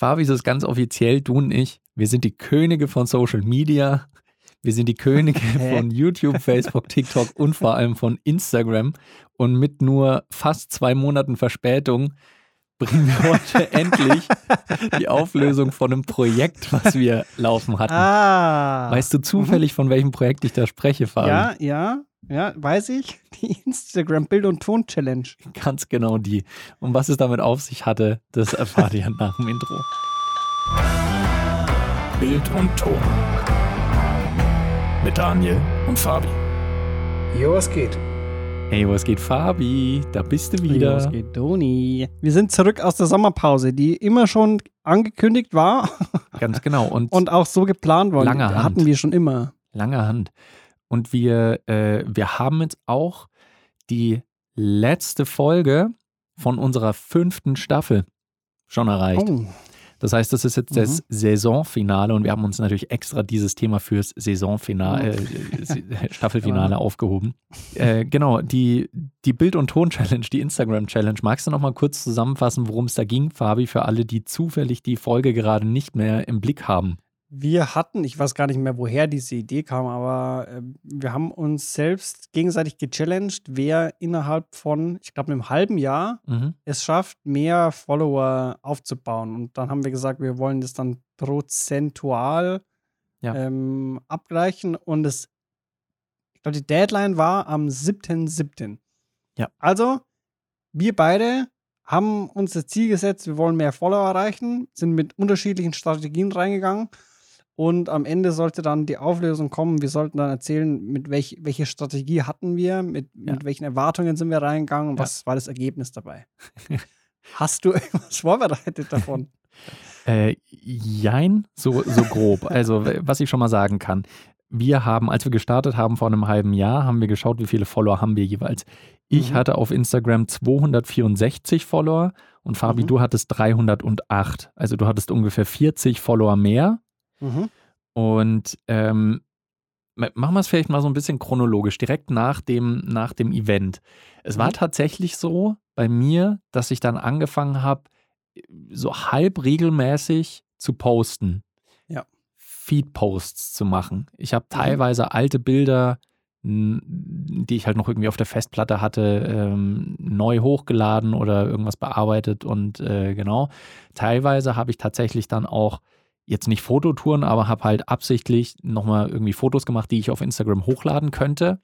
Fabi, ist ganz offiziell, du und ich, wir sind die Könige von Social Media. Wir sind die Könige von YouTube, Facebook, TikTok und vor allem von Instagram. Und mit nur fast zwei Monaten Verspätung bringen wir heute endlich die Auflösung von einem Projekt, was wir laufen hatten. Ah. Weißt du zufällig, von welchem Projekt ich da spreche, Fabi? Ja, ja, ja, weiß ich. Die Instagram Bild- und Ton-Challenge. Ganz genau die. Und was es damit auf sich hatte, das erfahrt ihr nach dem Intro. Bild und Ton. Mit Daniel und Fabi. Jo, was geht? Hey, was geht, Fabi? Da bist du wieder. Was geht, Doni? Wir sind zurück aus der Sommerpause, die immer schon angekündigt war Ganz genau. Und, und auch so geplant war. Lange Hand. Hatten wir schon immer. lange Hand. Und wir, äh, wir haben jetzt auch die letzte Folge von unserer fünften Staffel schon erreicht. Oh, Das heißt, das ist jetzt das Saisonfinale und wir haben uns natürlich extra dieses Thema fürs Saisonfinale, äh, Staffelfinale aufgehoben. Äh, genau, die, die Bild- und Ton-Challenge, die Instagram-Challenge. Magst du noch mal kurz zusammenfassen, worum es da ging, Fabi, für alle, die zufällig die Folge gerade nicht mehr im Blick haben? Wir hatten, ich weiß gar nicht mehr, woher diese Idee kam, aber äh, wir haben uns selbst gegenseitig gechallenged, wer innerhalb von, ich glaube, einem halben Jahr Mhm. es schafft, mehr Follower aufzubauen. Und dann haben wir gesagt, wir wollen das dann prozentual Ja. ähm, abgleichen. Und es, ich glaube, die Deadline war am 7.7. Ja. Also, wir beide haben uns das Ziel gesetzt, wir wollen mehr Follower erreichen, sind mit unterschiedlichen Strategien reingegangen. Und am Ende sollte dann die Auflösung kommen. Wir sollten dann erzählen, mit welch, welche Strategie hatten wir, mit, Ja. mit welchen Erwartungen sind wir reingegangen und Ja. was war das Ergebnis dabei. Hast du irgendwas vorbereitet davon? Äh, jein, so, so grob. Also, was ich schon mal sagen kann. Wir haben, als wir gestartet haben vor einem halben Jahr, haben wir geschaut, wie viele Follower haben wir jeweils. Ich Mhm. hatte auf Instagram 264 Follower und Fabi, Mhm. du hattest 308. Also du hattest ungefähr 40 Follower mehr. Mhm. Und ähm, ma- machen wir es vielleicht mal so ein bisschen chronologisch, direkt nach dem, nach dem Event. Es war Mhm. tatsächlich so bei mir, dass ich dann angefangen habe, so halb regelmäßig zu posten. Ja. Feed-Posts zu machen. Ich habe Mhm. teilweise alte Bilder, die ich halt noch irgendwie auf der Festplatte hatte, ähm, neu hochgeladen oder irgendwas bearbeitet und äh, genau. Teilweise habe ich tatsächlich dann auch jetzt nicht Fototouren, aber habe halt absichtlich nochmal irgendwie Fotos gemacht, die ich auf Instagram hochladen könnte.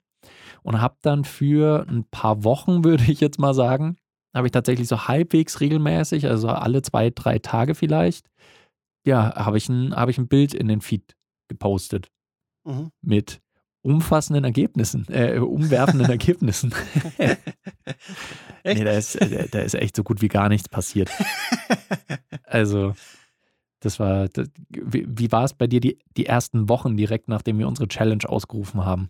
Und habe dann für ein paar Wochen, würde ich jetzt mal sagen, habe ich tatsächlich so halbwegs regelmäßig, also alle zwei, drei Tage vielleicht, ja, habe ich, ein, habe ich ein Bild in den Feed gepostet Mhm. mit umfassenden Ergebnissen, äh, umwerfenden Ergebnissen. Echt? Nee, da ist, äh, da ist echt so gut wie gar nichts passiert. Also, das war, das, wie, wie war es bei dir die, die ersten Wochen direkt, nachdem wir unsere Challenge ausgerufen haben?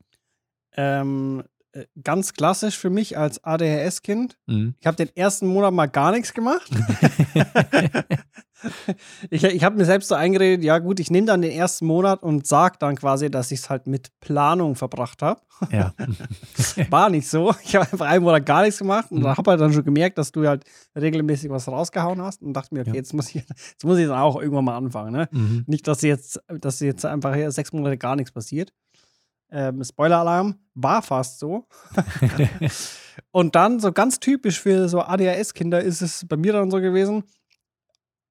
Ähm, äh, ganz klassisch für mich als ADHS-Kind. Mhm. Ich habe den ersten Monat mal gar nichts gemacht. ich ich habe mir selbst so eingeredet, ja gut, ich nehme dann den ersten Monat und sage dann quasi, dass ich es halt mit Planung verbracht habe. Ja. War nicht so. Ich habe einfach einen Monat gar nichts gemacht und Mhm. habe halt dann schon gemerkt, dass du halt regelmäßig was rausgehauen hast und dachte mir, okay, Ja. jetzt, muss ich, jetzt muss ich dann auch irgendwann mal anfangen. Ne? Mhm. Nicht, dass jetzt, dass jetzt einfach sechs Monate gar nichts passiert. Ähm, Spoiler-Alarm war fast so. und dann, so ganz typisch für so ADHS-Kinder, ist es bei mir dann so gewesen.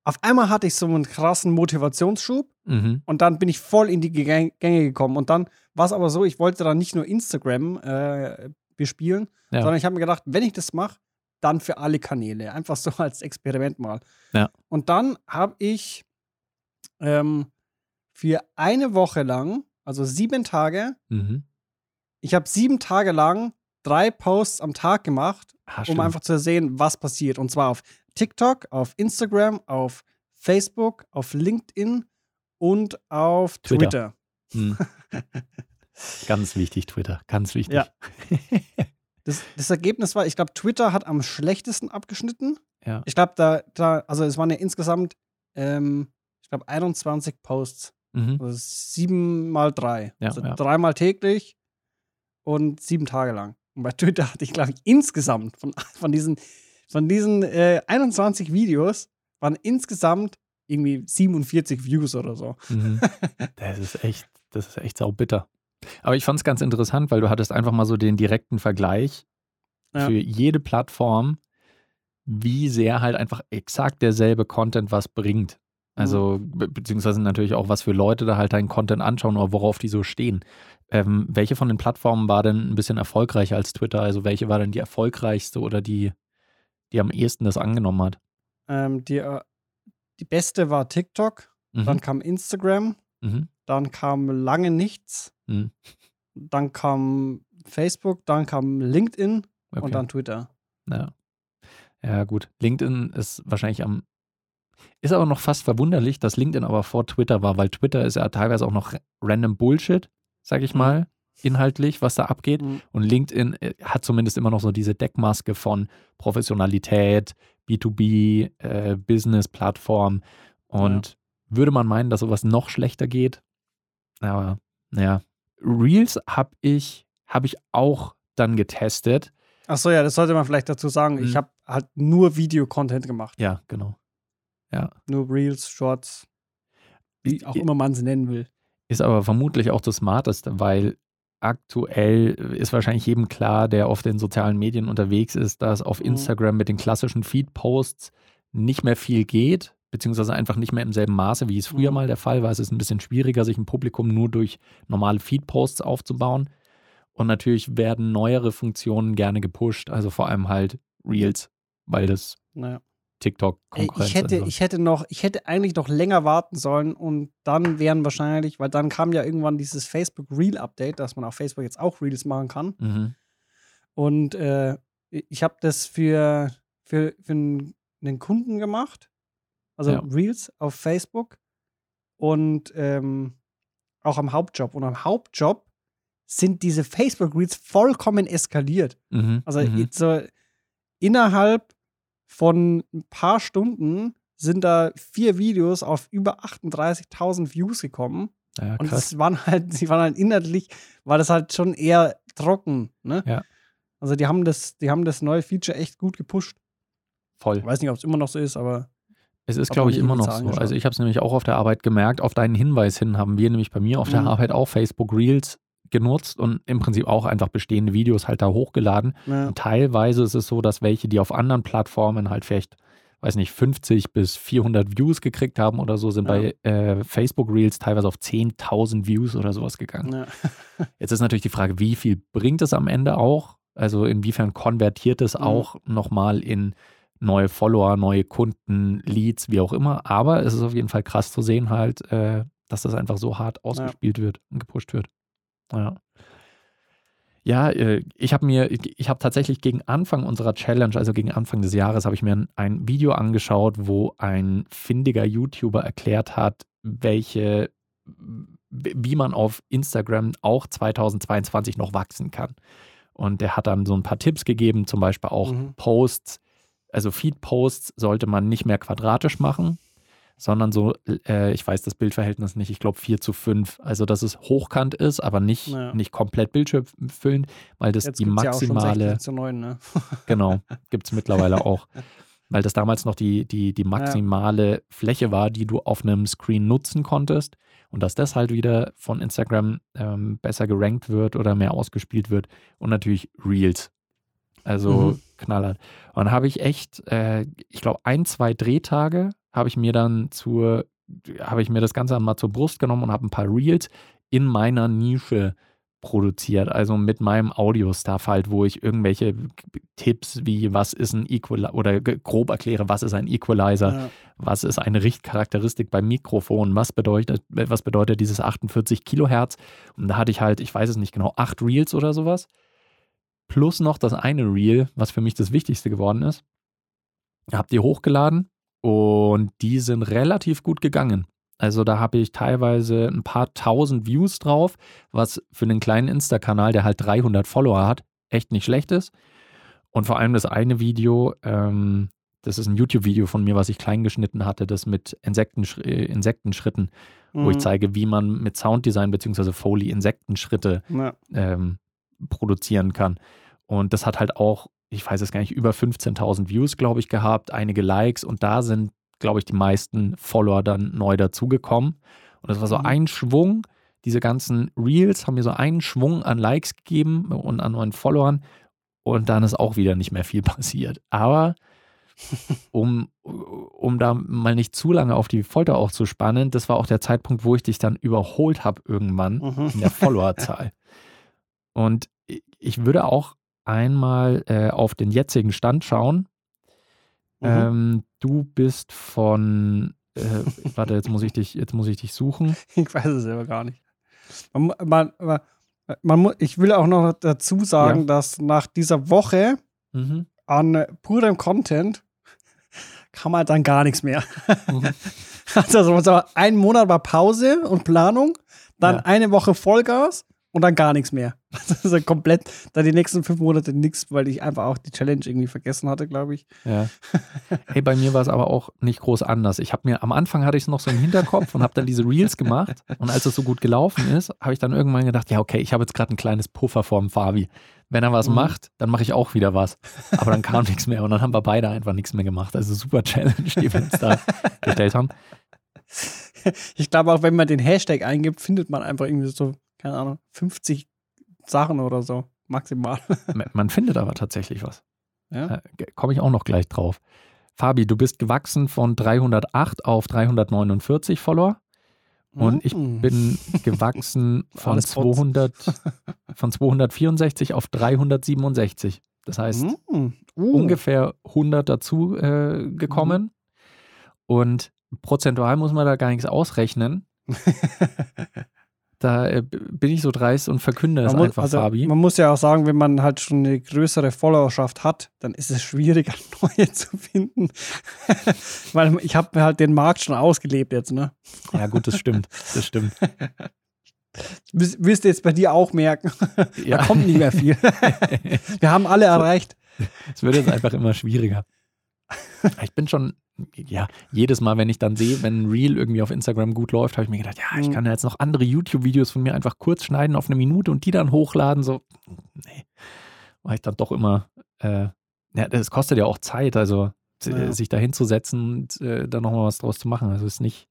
Auf einmal hatte ich so einen krassen Motivationsschub Mhm. und dann bin ich voll in die Gäng- Gänge gekommen. Und dann war es aber so, ich wollte dann nicht nur Instagram äh, bespielen, Ja. sondern ich habe mir gedacht, wenn ich das mache, dann für alle Kanäle. Einfach so als Experiment mal. Ja. Und dann habe ich ähm, für eine Woche lang, also sieben Tage, Mhm. ich habe sieben Tage lang drei Posts am Tag gemacht, Ah, um einfach zu sehen, was passiert. Und zwar auf TikTok, auf Instagram, auf Facebook, auf LinkedIn und auf Twitter. Twitter. Mhm. Ganz wichtig, Twitter. Ganz wichtig. Ja. Das, das Ergebnis war, ich glaube, Twitter hat am schlechtesten abgeschnitten. Ja. Ich glaube, da, da, also es waren ja insgesamt, ähm, ich glaube, 21 Posts. Mhm. Also sieben mal drei. Ja, also ja. dreimal täglich und sieben Tage lang. Und bei Twitter hatte ich, glaube ich, insgesamt von, von diesen, von diesen äh, 21 Videos waren insgesamt irgendwie 47 Views oder so. Mhm. Das ist echt, das ist echt saubitter. Aber ich fand es ganz interessant, weil du hattest einfach mal so den direkten Vergleich Ja. für jede Plattform, wie sehr halt einfach exakt derselbe Content was bringt. Also, be beziehungsweise natürlich auch, was für Leute da halt deinen Content anschauen oder worauf die so stehen. Ähm, welche von den Plattformen war denn ein bisschen erfolgreicher als Twitter? Also, welche war denn die erfolgreichste oder die, die am ehesten das angenommen hat? Ähm, die, äh, die beste war TikTok, dann Mhm. kam Instagram, Mhm. dann kam lange nichts, Mhm. dann kam Facebook, dann kam LinkedIn Okay. und dann Twitter. Ja. Ja, gut. LinkedIn ist wahrscheinlich am. Ist aber noch fast verwunderlich, dass LinkedIn aber vor Twitter war, weil Twitter ist ja teilweise auch noch random Bullshit, sag ich Mhm. mal, inhaltlich, was da abgeht. Mhm. Und LinkedIn äh, hat zumindest immer noch so diese Deckmaske von Professionalität, B2B, äh, Business-Plattform. Und würde man meinen, dass sowas noch schlechter geht. Aber naja. Reels habe ich, hab ich auch dann getestet. Achso, ja, das sollte man vielleicht dazu sagen. Mhm. Ich habe halt nur Video-Content gemacht. Ja, genau. Nur Reels, Shorts, wie auch immer man es nennen will. Ist aber vermutlich auch das Smarteste, weil aktuell ist wahrscheinlich jedem klar, der auf den sozialen Medien unterwegs ist, dass auf Mhm. Instagram mit den klassischen Feed-Posts nicht mehr viel geht, beziehungsweise einfach nicht mehr im selben Maße, wie es früher Mhm. mal der Fall war. Es ist ein bisschen schwieriger, sich ein Publikum nur durch normale Feed-Posts aufzubauen. Und natürlich werden neuere Funktionen gerne gepusht, also vor allem halt Reels, weil das Naja. TikTok-Konkurrenz ich, hätte, ich hätte noch, ich hätte eigentlich noch länger warten sollen und dann wären wahrscheinlich, weil dann kam ja irgendwann dieses Facebook Reel Update, dass man auf Facebook jetzt auch Reels machen kann. Mhm. Und äh, ich habe das für, für, für einen einen Kunden gemacht, also Ja. Reels auf Facebook und ähm, auch am Hauptjob. Und am Hauptjob sind diese Facebook Reels vollkommen eskaliert. Mhm. Also mhm. so innerhalb von ein paar Stunden sind da vier Videos auf über 38.000 Views gekommen. ja, Und es waren halt, sie waren halt inhaltlich, war das halt schon eher trocken, ne? Ja. Also die haben das, die haben das neue Feature echt gut gepusht. Voll. Ich weiß nicht, ob es immer noch so ist, aber Es ist, glaube ich, immer noch so. Also ich habe es nämlich auch auf der Arbeit gemerkt. Auf deinen Hinweis hin haben wir nämlich bei mir auf der Mhm. Arbeit auch Facebook Reels genutzt und im Prinzip auch einfach bestehende Videos halt da hochgeladen. ja. Und teilweise ist es so, dass welche, die auf anderen Plattformen halt vielleicht, weiß nicht, 50 bis 400 Views gekriegt haben oder so, sind Ja. bei äh, Facebook Reels teilweise auf 10.000 Views oder sowas gegangen. ja. Jetzt ist natürlich die Frage, wie viel bringt es am Ende auch? Also inwiefern konvertiert es Mhm. auch nochmal in neue Follower, neue Kunden, Leads, wie auch immer. Aber es ist auf jeden Fall krass zu sehen halt, äh, dass das einfach so hart ausgespielt wird und gepusht wird. Ja. Ja, äh, ich habe mir, ich habe tatsächlich gegen Anfang unserer Challenge, also gegen Anfang des Jahres, habe ich mir ein, ein Video angeschaut, wo ein findiger YouTuber erklärt hat, welche, wie man auf Instagram auch 2022 noch wachsen kann. Und der hat dann so ein paar Tipps gegeben, zum Beispiel auch Mhm. Posts, also Feed-Posts sollte man nicht mehr quadratisch machen, sondern so, äh, ich weiß das Bildverhältnis nicht, ich glaube 4 zu 5. Also, dass es hochkant ist, aber nicht, Ja. nicht komplett bildschirmfüllend, weil das Jetzt die ja maximale, 16 zu 9, ne? genau, gibt es mittlerweile auch. Weil das damals noch die, die, die maximale Fläche war, die du auf einem Screen nutzen konntest. Und dass das halt wieder von Instagram ähm, besser gerankt wird oder mehr ausgespielt wird. Und natürlich Reels. Also Mhm. knallhart. Und dann habe ich echt, äh, ich glaube, ein, zwei Drehtage habe ich mir dann zur, habe ich mir das Ganze mal zur Brust genommen und habe ein paar Reels in meiner Nische produziert. Also mit meinem Audio-Stuff halt, wo ich irgendwelche Tipps wie, was ist ein Equalizer, oder grob erkläre, was ist ein Equalizer, Ja. was ist eine Richtcharakteristik beim Mikrofon, was bedeutet, was bedeutet dieses 48 Kilohertz. Und da hatte ich halt, ich weiß es nicht genau, acht Reels oder sowas. Plus noch das eine Reel, was für mich das Wichtigste geworden ist. Hab die hochgeladen und die sind relativ gut gegangen. Also da habe ich teilweise ein paar tausend Views drauf, was für einen kleinen Insta-Kanal, der halt 300 Follower hat, echt nicht schlecht ist. Und vor allem das eine Video, ähm, das ist ein YouTube-Video von mir, was ich klein geschnitten hatte, das mit Insektensch äh, Insektenschritten, wo ich Mhm. zeige, wie man mit Sounddesign bzw. Foley Insektenschritte Ja. ähm, produzieren kann. Und das hat halt auch, ich weiß es gar nicht, über 15.000 Views, glaube ich, gehabt, einige Likes und da sind glaube ich, die meisten Follower dann neu dazugekommen. Und das war so Mhm. ein Schwung. Diese ganzen Reels haben mir so einen Schwung an Likes gegeben und an neuen Followern. Und dann ist auch wieder nicht mehr viel passiert. Aber um, um da mal nicht zu lange auf die Folter auch zu spannen, das war auch der Zeitpunkt, wo ich dich dann überholt habe irgendwann Mhm. in der Followerzahl. Und ich- ich würde auch einmal äh, auf den jetzigen Stand schauen. Mhm. Ähm, du bist von, äh, warte, jetzt muss ich dich, jetzt muss ich dich suchen. Ich weiß es selber gar nicht. Man, man, man, man, ich will auch noch dazu sagen, Ja. dass nach dieser Woche Mhm. an purem Content kam halt dann gar nichts mehr. Mhm. Also so ein Monat war Pause und Planung, dann Ja. eine Woche Vollgas und dann gar nichts mehr. Also komplett dann die nächsten fünf Monate nichts, weil ich einfach auch die Challenge irgendwie vergessen hatte, glaube ich. Ja. Hey, bei mir war es aber auch nicht groß anders. Ich habe mir am Anfang hatte ich es noch so im Hinterkopf und habe dann diese Reels gemacht. Und als es so gut gelaufen ist, habe ich dann irgendwann gedacht, ja, okay, ich habe jetzt gerade ein kleines Puffer vorm Fabi. Wenn er was Mhm. macht, dann mache ich auch wieder was. Aber dann kam nichts mehr und dann haben wir beide einfach nichts mehr gemacht. Also super Challenge, die wir uns da gestellt haben. Ich glaube auch, wenn man den Hashtag eingibt, findet man einfach irgendwie so, keine Ahnung, 50 Sachen oder so, maximal. Man findet aber tatsächlich was. Ja. Äh, Komme ich auch noch gleich drauf. Fabi, du bist gewachsen von 308 auf 349 Follower. Und ich Mm. bin gewachsen von Alles Bots. 200, von 264 auf 367. Das heißt, Mm. Uh. ungefähr 100 dazu äh, gekommen. Und prozentual muss man da gar nichts ausrechnen. Da äh, bin ich so dreist und verkünde es Man muss, einfach, also, Fabi. man muss ja auch sagen, wenn man halt schon eine größere Followerschaft hat, dann ist es schwieriger, neue zu finden. Weil ich habe halt den Markt schon ausgelebt jetzt, ne? Ja, gut, das stimmt. Das stimmt. Wirst wirst du jetzt bei dir auch merken. Da Ja. kommt nicht mehr viel. Wir haben alle erreicht. Es wird jetzt einfach immer schwieriger. Ich bin schon, ja, jedes Mal, wenn ich dann sehe, wenn ein Reel irgendwie auf Instagram gut läuft, habe ich mir gedacht, ja, ich Mhm. kann ja jetzt noch andere YouTube-Videos von mir einfach kurz schneiden auf eine Minute und die dann hochladen. So, nee, war ich dann doch immer, äh, ja, das kostet ja auch Zeit, also Ja. sich da hinzusetzen und äh, da nochmal was draus zu machen. Also ist nicht,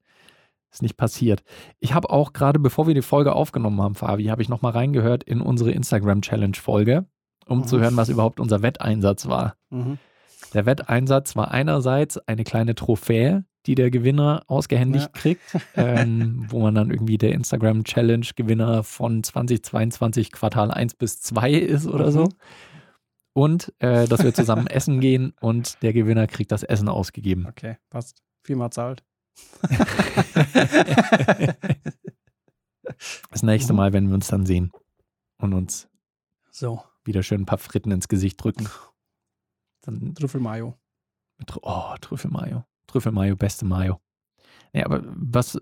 ist nicht passiert. Ich habe auch gerade, bevor wir die Folge aufgenommen haben, Fabi, habe ich nochmal reingehört in unsere Instagram-Challenge-Folge, um Mhm. zu hören, was überhaupt unser Wetteinsatz war. Mhm. Der Wetteinsatz war einerseits eine kleine Trophäe, die der Gewinner ausgehändigt Ja. kriegt, ähm, wo man dann irgendwie der Instagram-Challenge-Gewinner von 2022 Quartal 1 bis 2 ist oder so. Mhm. Und äh, dass wir zusammen essen gehen und der Gewinner kriegt das Essen ausgegeben. Okay, passt. Viermal zahlt. Das nächste Mhm. Mal, wenn wir uns dann sehen und uns So, wieder schön ein paar Fritten ins Gesicht drücken. Dann Trüffelmayo. Oh, Trüffelmayo. Trüffelmayo, beste Mayo. Ja, aber was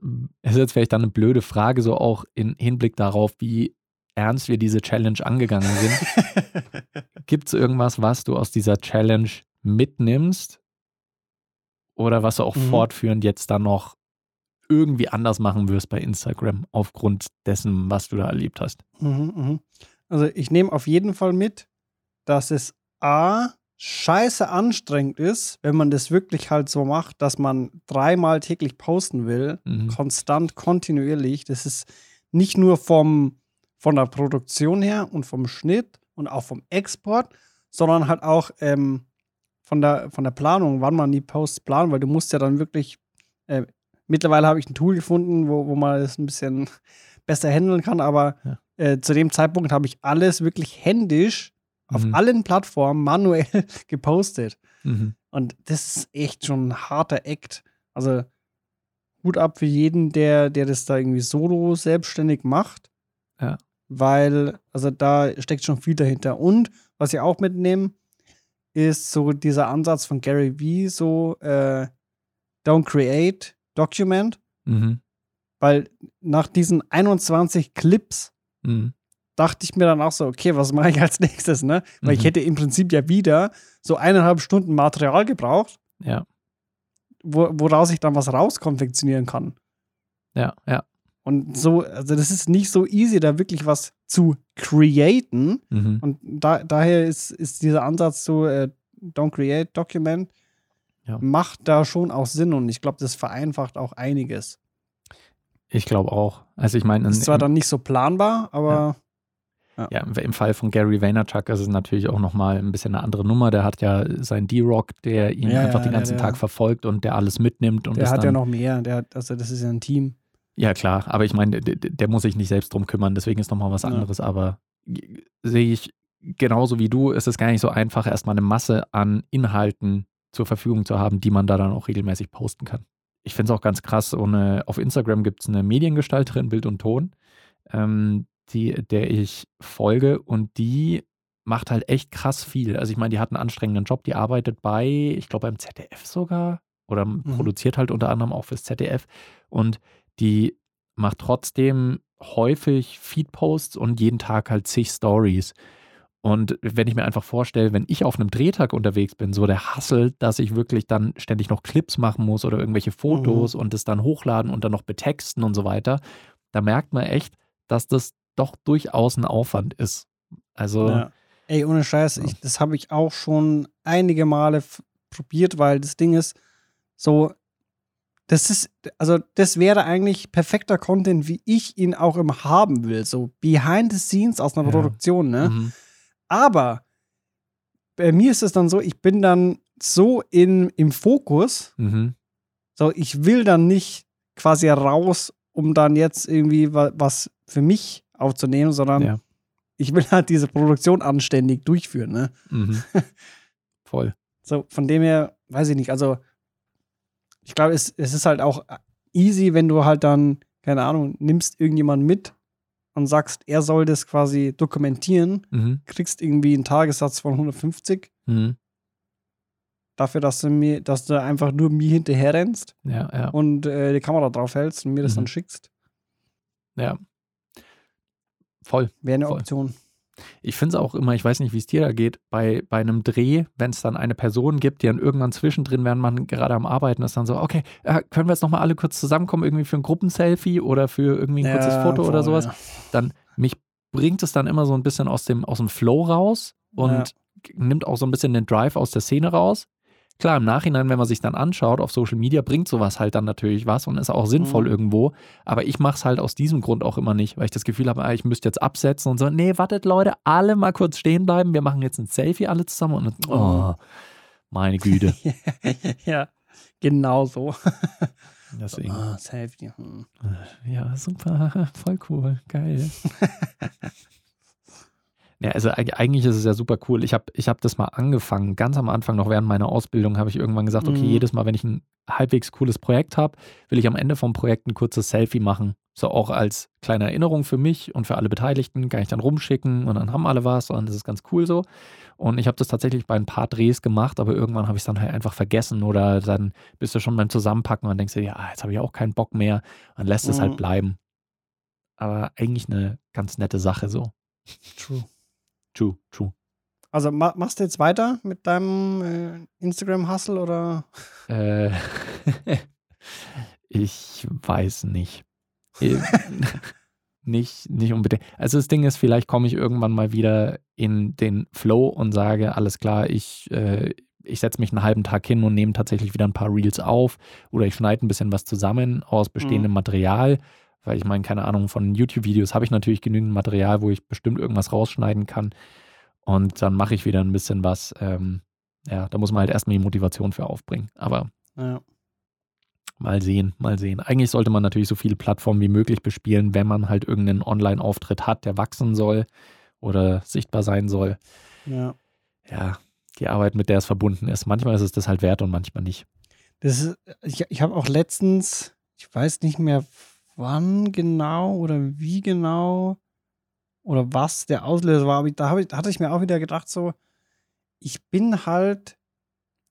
ist jetzt vielleicht dann eine blöde Frage, so auch in Hinblick darauf, wie ernst wir diese Challenge angegangen sind. Gibt es irgendwas, was du aus dieser Challenge mitnimmst? Oder was du auch Mhm. fortführend jetzt dann noch irgendwie anders machen wirst bei Instagram aufgrund dessen, was du da erlebt hast? Mhm, mhm. Also ich nehme auf jeden Fall mit, dass es A, scheiße anstrengend ist, wenn man das wirklich halt so macht, dass man dreimal täglich posten will, Mhm. konstant, kontinuierlich. Das ist nicht nur vom, von der Produktion her und vom Schnitt und auch vom Export, sondern halt auch ähm, von, der, von der Planung, wann man die Posts plant, weil du musst ja dann wirklich, äh, mittlerweile habe ich ein Tool gefunden, wo, wo man das ein bisschen besser handeln kann, aber Ja. äh, zu dem Zeitpunkt habe ich alles wirklich händisch auf Mhm. allen Plattformen manuell gepostet. Mhm. Und das ist echt schon ein harter Act. Also Hut ab für jeden, der, der das da irgendwie solo selbstständig macht. Ja. Weil, also da steckt schon viel dahinter. Und was ich auch mitnehme, ist so dieser Ansatz von Gary Vee, so äh, don't create, document. Mhm. Weil nach diesen 21 Clips Mhm. Dachte ich mir dann auch so, okay, was mache ich als nächstes, ne? Weil ich Mhm. hätte im Prinzip ja wieder so eineinhalb Stunden Material gebraucht, Ja, wo, woraus ich dann was rauskonfektionieren kann. ja, ja. Und so, also das ist nicht so easy, da wirklich was zu createn. Mhm. Und da, daher ist, ist dieser Ansatz so, äh, don't create, document, Ja. macht da schon auch Sinn und ich glaube, das vereinfacht auch einiges. Ich glaube auch. Also ich meine, Ist zwar dann nicht so planbar, aber ja, im- im Fall von Gary Vaynerchuk ist es natürlich auch nochmal ein bisschen eine andere Nummer. Der hat ja seinen D-Rock, der ihn Ja, einfach ja, den ganzen der- Tag verfolgt und der alles mitnimmt. Und der hat dann, ja noch mehr. Der hat, also das ist ja ein Team. Ja, klar, aber ich meine, der, der muss sich nicht selbst drum kümmern, deswegen ist nochmal was Ja. anderes. Aber sehe ich genauso wie du, ist es gar nicht so einfach, erstmal eine Masse an Inhalten zur Verfügung zu haben, die man da dann auch regelmäßig posten kann. Ich finde es auch ganz krass, so eine, auf Instagram gibt es eine Mediengestalterin, Bild und Ton, ähm, die, der ich folge und die macht halt echt krass viel. Also ich meine, die hat einen anstrengenden Job, die arbeitet bei, ich glaube beim ZDF sogar oder produziert halt unter anderem auch fürs ZDF und die macht trotzdem häufig Feedposts und jeden Tag halt zig Stories. Und wenn ich mir einfach vorstelle, wenn ich auf einem Drehtag unterwegs bin, so der Hassel, dass ich wirklich dann ständig noch Clips machen muss oder irgendwelche Fotos und es dann hochladen und dann noch betexten und so weiter, da merkt man echt, dass das doch durchaus ein Aufwand ist. Also, Ja. Ey, ohne Scheiß, ich, das habe ich auch schon einige Male probiert, weil das Ding ist, so, das ist, also das wäre eigentlich perfekter Content, wie ich ihn auch immer haben will. So behind the scenes aus einer Ja. Produktion, ne? mhm. Aber bei mir ist es dann so, ich bin dann so in, im Fokus, Mhm. so ich will dann nicht quasi raus, um dann jetzt irgendwie wa was für mich aufzunehmen, sondern Ja. ich will halt diese Produktion anständig durchführen, ne? Mhm. Voll. So, von dem her, weiß ich nicht, also ich glaube, es, es ist halt auch easy, wenn du halt dann, keine Ahnung, nimmst irgendjemanden mit und sagst, er soll das quasi dokumentieren, Mhm. kriegst irgendwie einen Tagessatz von 150 Mhm. dafür, dass du mir, dass du einfach nur mir hinterher rennst Ja, ja. und äh, die Kamera drauf hältst und mir das Mhm. dann schickst. Ja. Voll. Wäre eine Voll. Option. Ich finde es auch immer, ich weiß nicht, wie es dir da geht, bei, bei einem Dreh, wenn es dann eine Person gibt, die dann irgendwann zwischendrin, während man gerade am Arbeiten ist, dann so, okay, äh, können wir jetzt nochmal alle kurz zusammenkommen, irgendwie für ein Gruppenselfie oder für irgendwie ein kurzes Ja, Foto oder voll, sowas, ja. dann mich bringt es dann immer so ein bisschen aus dem, aus dem Flow raus und Ja. nimmt auch so ein bisschen den Drive aus der Szene raus. Klar, im Nachhinein, wenn man sich dann anschaut auf Social Media, bringt sowas halt dann natürlich was und ist auch sinnvoll Mhm. irgendwo. Aber ich mache es halt aus diesem Grund auch immer nicht, weil ich das Gefühl habe, ah, ich müsste jetzt absetzen und so. Nee, wartet Leute, alle mal kurz stehen bleiben. Wir machen jetzt ein Selfie alle zusammen und oh, meine Güte. ja, genau so. Deswegen. Ah, Selfie. Hm. Ja, super, voll cool, geil. Ja, also eig- eigentlich ist es ja super cool. Ich habe ich hab das mal angefangen, ganz am Anfang, noch während meiner Ausbildung, habe ich irgendwann gesagt, okay, Mhm. jedes Mal, wenn ich ein halbwegs cooles Projekt habe, will ich am Ende vom Projekt ein kurzes Selfie machen. So auch als kleine Erinnerung für mich und für alle Beteiligten, kann ich dann rumschicken und dann haben alle was und das ist ganz cool so. Und ich habe das tatsächlich bei ein paar Drehs gemacht, aber irgendwann habe ich es dann halt einfach vergessen oder dann bist du schon beim Zusammenpacken und denkst dir, ja, jetzt habe ich auch keinen Bock mehr und lässt es halt Mhm. bleiben. Aber eigentlich eine ganz nette Sache so. True. True, true. Also ma machst du jetzt weiter mit deinem äh, Instagram-Hustle oder? Äh, ich weiß nicht. Äh, nicht. Nicht unbedingt. Also das Ding ist, vielleicht komme ich irgendwann mal wieder in den Flow und sage, alles klar, ich, äh, ich setze mich einen halben Tag hin und nehme tatsächlich wieder ein paar Reels auf oder ich schneide ein bisschen was zusammen aus bestehendem Material. Weil ich meine, keine Ahnung, von YouTube-Videos habe ich natürlich genügend Material, wo ich bestimmt irgendwas rausschneiden kann. Und dann mache ich wieder ein bisschen was. Ähm, ja, da muss man halt erstmal die Motivation für aufbringen. Aber Ja. Mal sehen, mal sehen. Eigentlich sollte man natürlich so viele Plattformen wie möglich bespielen, wenn man halt irgendeinen Online-Auftritt hat, der wachsen soll oder sichtbar sein soll. ja. Ja, die Arbeit, mit der es verbunden ist. Manchmal ist es das halt wert und manchmal nicht. Das ist, ich ich habe auch letztens, ich weiß nicht mehr wann genau oder wie genau oder was der Auslöser war, aber da, hab ich, hatte ich mir auch wieder gedacht, so, ich bin halt,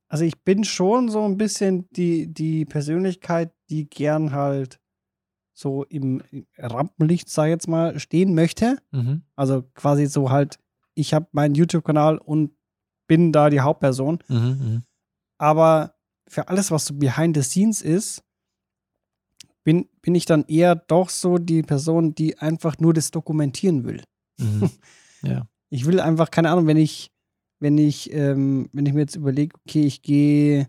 also ich bin schon so ein bisschen die, die Persönlichkeit, die gern halt so im Rampenlicht, sag ich jetzt mal, stehen möchte. Mhm. Also quasi so halt, ich habe meinen YouTube-Kanal und bin da die Hauptperson. Mhm, mhm. Aber für alles, was so behind the scenes ist, bin, bin ich dann eher doch so die Person, die einfach nur das dokumentieren will. Mhm. ja. Ich will einfach, keine Ahnung, wenn ich, wenn ich, ähm, wenn ich mir jetzt überlege, okay, ich gehe,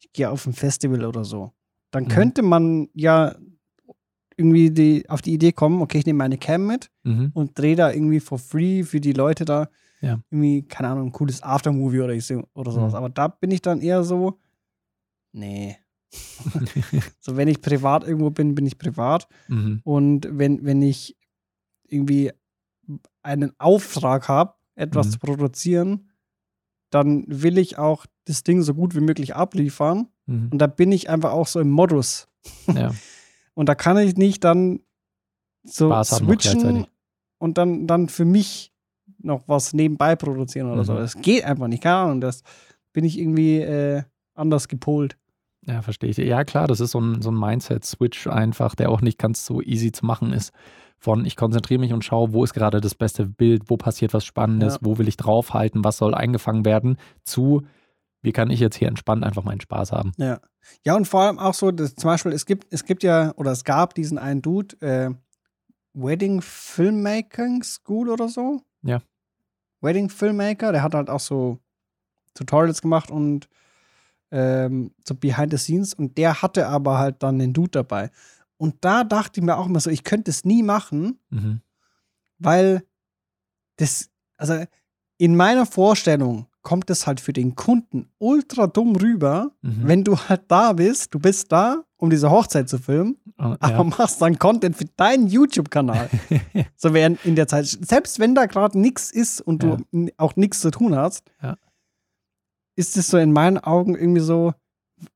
ich gehe auf ein Festival oder so, dann Mhm. könnte man ja irgendwie die, auf die Idee kommen, okay, ich nehme meine Cam mit Mhm. und drehe da irgendwie for free für die Leute da Ja. irgendwie, keine Ahnung, ein cooles Aftermovie oder, ich oder sowas. Mhm. Aber da bin ich dann eher so, nee. so, wenn ich privat irgendwo bin, bin ich privat. Mhm. Und wenn, wenn ich irgendwie einen Auftrag habe, etwas Mhm. zu produzieren, dann will ich auch das Ding so gut wie möglich abliefern. Mhm. Und da bin ich einfach auch so im Modus. Ja. Und da kann ich nicht dann so Spaß switchen und dann, dann für mich noch was nebenbei produzieren oder so. Mhm. Das geht einfach nicht. Keine Ahnung. Das bin ich irgendwie äh, anders gepolt. Ja, verstehe ich. Ja, klar, das ist so ein, so ein Mindset-Switch einfach, der auch nicht ganz so easy zu machen ist. Von ich konzentriere mich und schaue, wo ist gerade das beste Bild, wo passiert was Spannendes, Ja. wo will ich draufhalten, was soll eingefangen werden, zu wie kann ich jetzt hier entspannt einfach meinen Spaß haben. Ja. Ja, und vor allem auch so, dass zum Beispiel, es gibt, es gibt ja, oder es gab diesen einen Dude, äh, Wedding Filmmaking School oder so. Ja. Wedding Filmmaker, der hat halt auch so Tutorials gemacht und ähm, so Behind the Scenes und der hatte aber halt dann den Dude dabei. Und da dachte ich mir auch immer so, ich könnte es nie machen, Mhm. weil das, also in meiner Vorstellung kommt es halt für den Kunden ultra dumm rüber, Mhm. wenn du halt da bist, du bist da, um diese Hochzeit zu filmen, Und, aber ja. machst dann Content für deinen YouTube-Kanal. so während in der Zeit, selbst wenn da gerade nichts ist und Ja. du auch nichts zu tun hast, Ja. Ist es so in meinen Augen irgendwie so,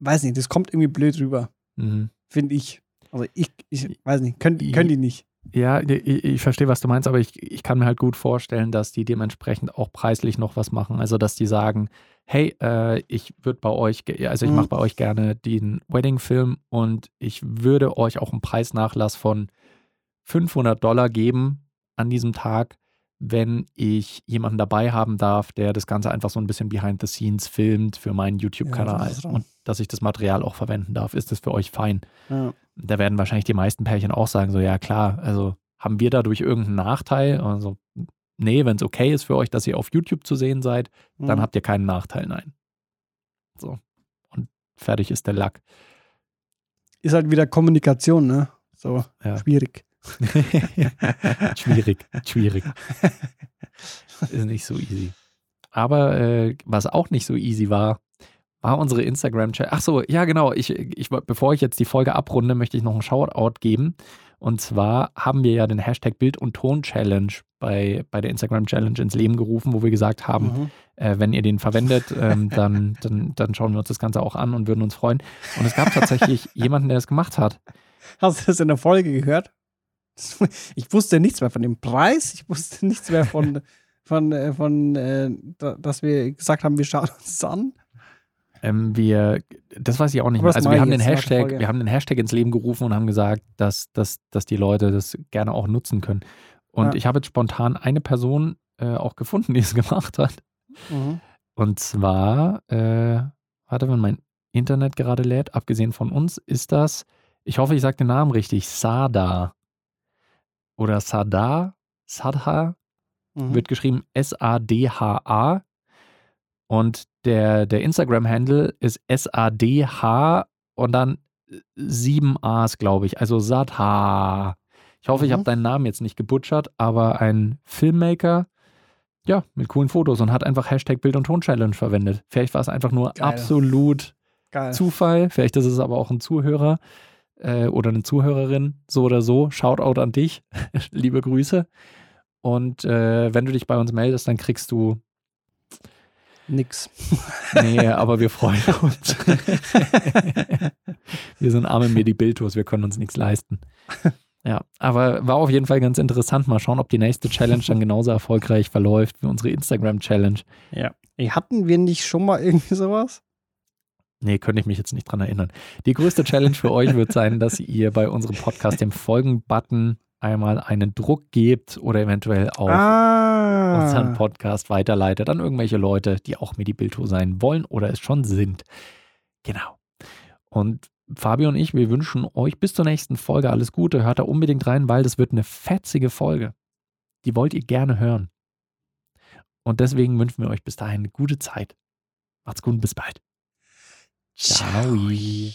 weiß nicht, das kommt irgendwie blöd rüber, Mhm. finde ich. Also ich, ich weiß nicht, können, können die nicht. Ja, ich, ich verstehe, was du meinst, aber ich, ich kann mir halt gut vorstellen, dass die dementsprechend auch preislich noch was machen. Also, dass die sagen, hey, äh, ich würde bei euch, also ich Mhm. mache bei euch gerne den Wedding-Film und ich würde euch auch einen Preisnachlass von 500 Dollar geben an diesem Tag, wenn ich jemanden dabei haben darf, der das Ganze einfach so ein bisschen behind the scenes filmt für meinen YouTube-Kanal dran. und dass ich das Material auch verwenden darf. Ist das für euch fein? Ja. da werden wahrscheinlich die meisten Pärchen auch sagen, so ja klar, also haben wir dadurch irgendeinen Nachteil? Also nee, wenn es okay ist für euch, dass ihr auf YouTube zu sehen seid, dann Mhm. habt ihr keinen Nachteil, nein. So. Und fertig ist der Lack. ist halt wieder Kommunikation, ne? So Ja. schwierig. schwierig, schwierig. Ist nicht so easy. Aber äh, was auch nicht so easy war, war unsere Instagram-Chat. Ach so, ja genau. Ich, ich, bevor ich jetzt die Folge abrunde, möchte ich noch einen Shoutout geben. Und zwar haben wir ja den Hashtag Bild- und Ton-Challenge bei, bei der Instagram-Challenge ins Leben gerufen, wo wir gesagt haben, Mhm. äh, wenn ihr den verwendet, ähm, dann, dann, dann schauen wir uns das Ganze auch an und würden uns freuen. Und es gab tatsächlich jemanden, der es gemacht hat. Hast du das in der Folge gehört? Ich wusste nichts mehr von dem Preis. Ich wusste nichts mehr von, von, äh, von äh, da- dass wir gesagt haben, wir schauen uns an. Ähm, wir, das weiß ich auch nicht mehr. Also wir haben den Hashtag, wir haben den Hashtag ins Leben gerufen und haben gesagt, dass, dass, dass die Leute das gerne auch nutzen können. Und Ja. ich habe jetzt spontan eine Person äh, auch gefunden, die es gemacht hat. Mhm. Und zwar, äh, warte, wenn mein Internet gerade lädt, abgesehen von uns, ist das, ich hoffe, ich sage den Namen richtig, Sada. Oder Sada, Sadha, Mhm. wird geschrieben S-A-D-H-A. Und der, der Instagram-Handle ist S-A-D-H und dann sieben A's, glaube ich. Also Sadha. Ich hoffe, ich Mhm. habe deinen Namen jetzt nicht gebutschert, aber ein Filmmaker, ja, mit coolen Fotos und hat einfach Hashtag Bild- und Ton-Challenge verwendet. Vielleicht war es einfach nur Geil. absolut Geil. Zufall. Vielleicht ist es aber auch ein Zuhörer äh, oder eine Zuhörerin, so oder so. Shoutout an dich. Liebe Grüße. Und äh, wenn du dich bei uns meldest, dann kriegst du. Nix. Nee, aber wir freuen uns. wir sind arme Medi-Bildtours, wir können uns nichts leisten. Ja, aber war auf jeden Fall ganz interessant. Mal schauen, ob die nächste Challenge dann genauso erfolgreich verläuft wie unsere Instagram-Challenge. Ey, hatten wir nicht schon mal irgendwie sowas? Nee, könnte ich mich jetzt nicht dran erinnern. Die größte Challenge für euch wird sein, dass ihr bei unserem Podcast dem Folgen-Button einmal einen Druck gebt oder eventuell auch unseren Ah. Podcast weiterleitet an irgendwelche Leute, die auch Medi-Bildtour sein wollen oder es schon sind. Genau. Und Fabio und ich, wir wünschen euch bis zur nächsten Folge alles Gute. Hört da unbedingt rein, weil das wird eine fetzige Folge. Die wollt ihr gerne hören. Und deswegen wünschen wir euch bis dahin eine gute Zeit. Macht's gut und bis bald. 小雨